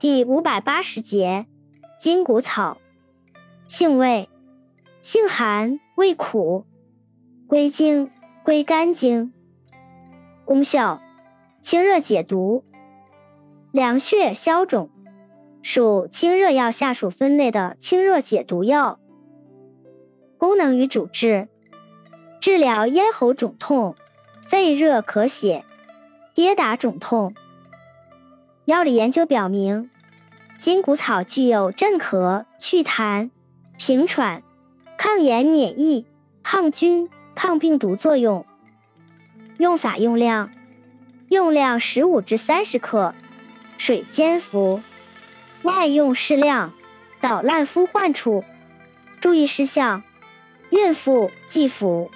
第五百八十节，筋骨草，性味，性寒，味苦，归经，归肝经。功效，清热解毒，凉血消肿，属清热药下属分类的清热解毒药。功能与主治，治疗咽喉肿痛、肺热咳血、跌打肿痛。药理研究表明，筋骨草具有镇咳、祛痰、平喘、抗炎免疫、抗菌、抗病毒作用。用法用量：用量十五至三十克，水煎服。外用适量，捣烂敷患处。注意事项：孕妇忌服。